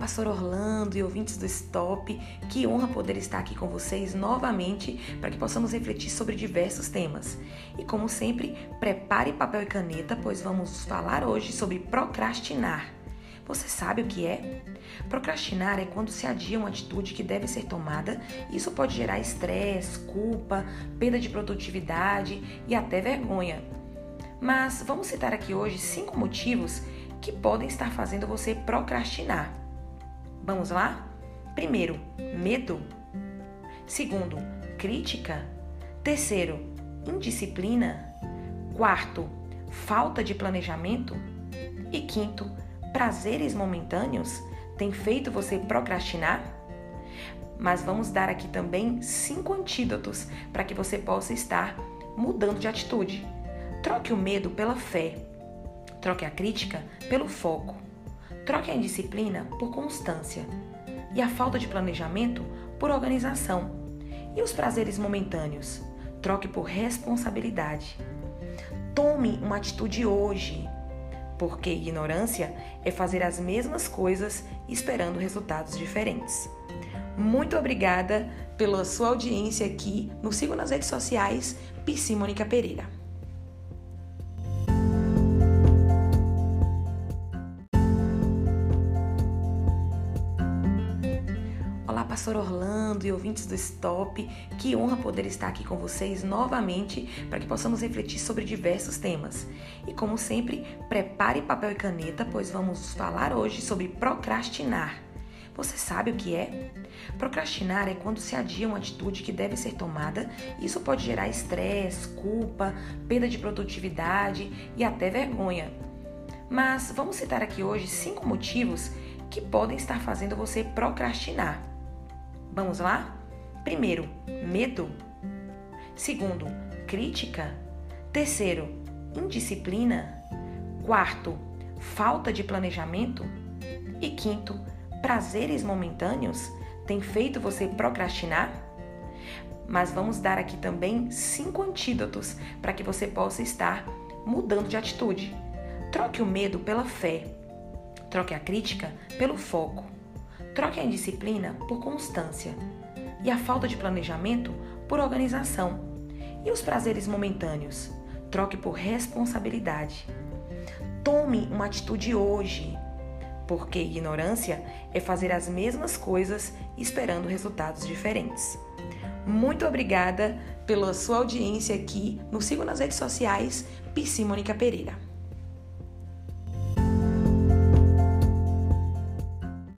pastor Orlando e ouvintes do Stop. Que honra poder estar aqui com vocês novamente para que possamos refletir sobre diversos temas. E como sempre, prepare papel e caneta, pois vamos falar hoje sobre procrastinar. Você sabe o que é? Procrastinar é quando se adia uma atitude que deve ser tomada. Isso pode gerar estresse, culpa, perda de produtividade e até vergonha. Mas vamos citar aqui hoje cinco motivos que podem estar fazendo você procrastinar. Vamos lá? Primeiro, medo. Segundo, crítica. Terceiro, indisciplina. Quarto, falta de planejamento. E quinto, prazeres momentâneos tem feito você procrastinar? Mas vamos dar aqui também cinco antídotos para que você possa estar mudando de atitude. Troque o medo pela fé. Troque a crítica pelo foco. Troque a indisciplina por constância. E a falta de planejamento por organização. E os prazeres momentâneos? Troque por responsabilidade. Tome uma atitude hoje, porque ignorância é fazer as mesmas coisas esperando resultados diferentes. Muito obrigada pela sua audiência aqui. Nos siga nas redes sociais, Psi Mônica Pereira. Pastor Orlando e ouvintes do Stop. Que honra poder estar aqui com vocês novamente para que possamos refletir sobre diversos temas. E como sempre, prepare papel e caneta, pois vamos falar hoje sobre procrastinar. Você sabe o que é? Procrastinar é quando se adia uma atitude que deve ser tomada. Isso pode gerar estresse, culpa, perda de produtividade e até vergonha. Mas vamos citar aqui hoje cinco motivos que podem estar fazendo você procrastinar. Vamos lá? Primeiro, medo. Segundo, crítica. Terceiro, indisciplina. Quarto, falta de planejamento. E quinto, prazeres momentâneos tem feito você procrastinar? Mas vamos dar aqui também cinco antídotos para que você possa estar mudando de atitude. Troque o medo pela fé. Troque a crítica pelo foco. Troque a indisciplina por constância e a falta de planejamento por organização. E os prazeres momentâneos? Troque por responsabilidade. Tome uma atitude hoje, porque ignorância é fazer as mesmas coisas esperando resultados diferentes. Muito obrigada pela sua audiência aqui. Nos siga nas redes sociais, Psi Mônica Pereira.